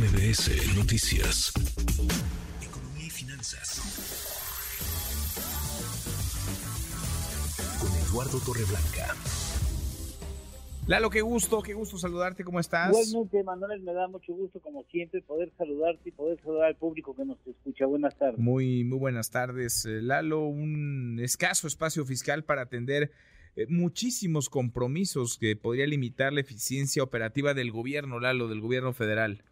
MBS Noticias. Economía y finanzas. Con Eduardo Torreblanca. Lalo, qué gusto, qué gusto saludarte, ¿cómo estás? Igualmente, Manuel, me da mucho gusto, como siempre, poder saludarte y poder saludar al público que nos escucha. Buenas tardes. Muy, muy buenas tardes. Eh, Lalo, un escaso espacio fiscal para atender eh, muchísimos compromisos que podría limitar la eficiencia operativa del gobierno, Lalo, del gobierno federal.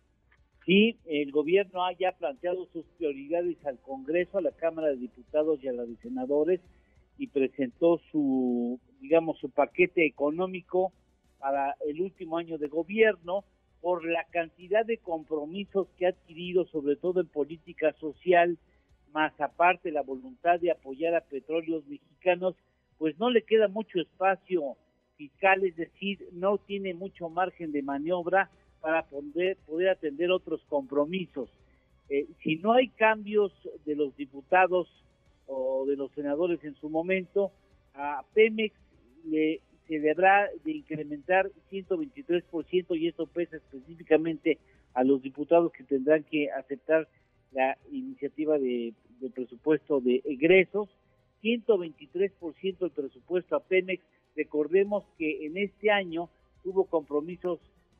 Sí, el gobierno ha ya planteado sus prioridades al Congreso, a la Cámara de Diputados y a la de Senadores y presentó su, digamos, su paquete económico para el último año de gobierno por la cantidad de compromisos que ha adquirido, sobre todo en política social, más aparte la voluntad de apoyar a petróleos mexicanos, pues no le queda mucho espacio fiscal, es decir, no tiene mucho margen de maniobra para poder, poder atender otros compromisos. Eh, si no hay cambios de los diputados o de los senadores en su momento, a Pemex le se deberá de incrementar 123% y eso pesa específicamente a los diputados que tendrán que aceptar la iniciativa de, presupuesto de egresos, 123% el presupuesto a Pemex. Recordemos que en este año tuvo compromisos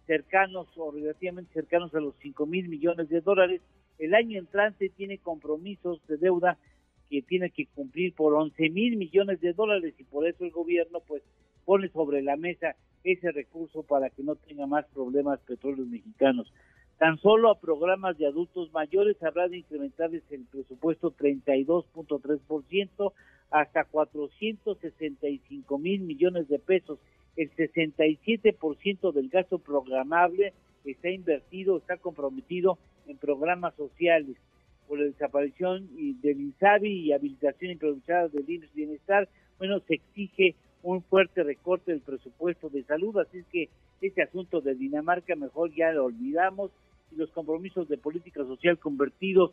cercanos o relativamente cercanos a los 5 mil millones de dólares. El año entrante tiene compromisos de deuda que tiene que cumplir por 11 mil millones de dólares y por eso el gobierno pues pone sobre la mesa ese recurso para que no tenga más problemas petróleos mexicanos. Tan solo a programas de adultos mayores habrá de incrementarles el presupuesto 32.3% hasta 465 mil millones de pesos. El 67% del gasto programable está invertido, está comprometido en programas sociales por la desaparición del INSABI y habilitación improvisada del INSS Bienestar. Bueno, se exige un fuerte recorte del presupuesto de salud, así es que este asunto de Dinamarca mejor ya lo olvidamos y los compromisos de política social convertidos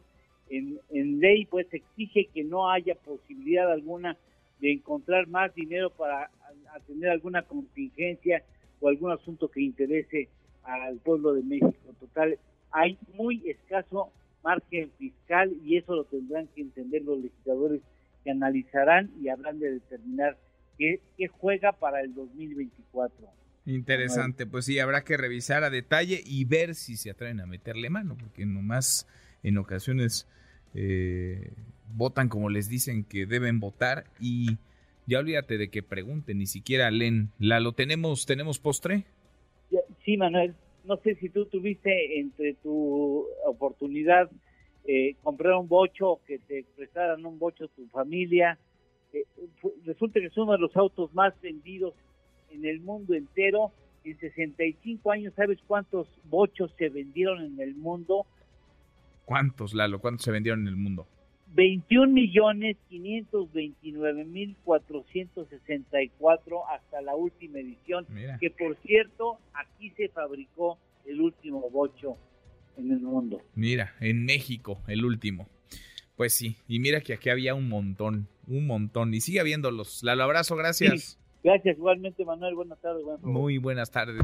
en, ley, pues exige que no haya posibilidad alguna de encontrar más dinero para atender alguna contingencia o algún asunto que interese al pueblo de México. Total, hay muy escaso margen fiscal y eso lo tendrán que entender los legisladores que analizarán y habrán de determinar que, juega para el 2024. Interesante, pues sí, habrá que revisar a detalle y ver si se atreven a meterle mano, porque nomás en ocasiones eh, votan como les dicen que deben votar y ya olvídate de que pregunten, ni siquiera leen. ¿La lo tenemos, tenemos postre? Sí, Manuel, no sé si tú tuviste entre tu oportunidad eh, comprar un bocho, que te prestaran un bocho a tu familia, resulta que es uno de los autos más vendidos en el mundo entero. En 65 años, ¿sabes cuántos bochos se vendieron en el mundo? ¿Cuántos, Lalo? ¿Cuántos se vendieron en el mundo? 21 millones 529 mil 464 hasta la última edición, que por cierto, aquí se fabricó el último bocho en el mundo. Mira, en México, el último. Pues sí, y mira que aquí había un montón, un montón, y sigue habiéndolos. Lalo, abrazo, gracias. Gracias, igualmente, Manuel. Buenas tardes. Muy buenas tardes.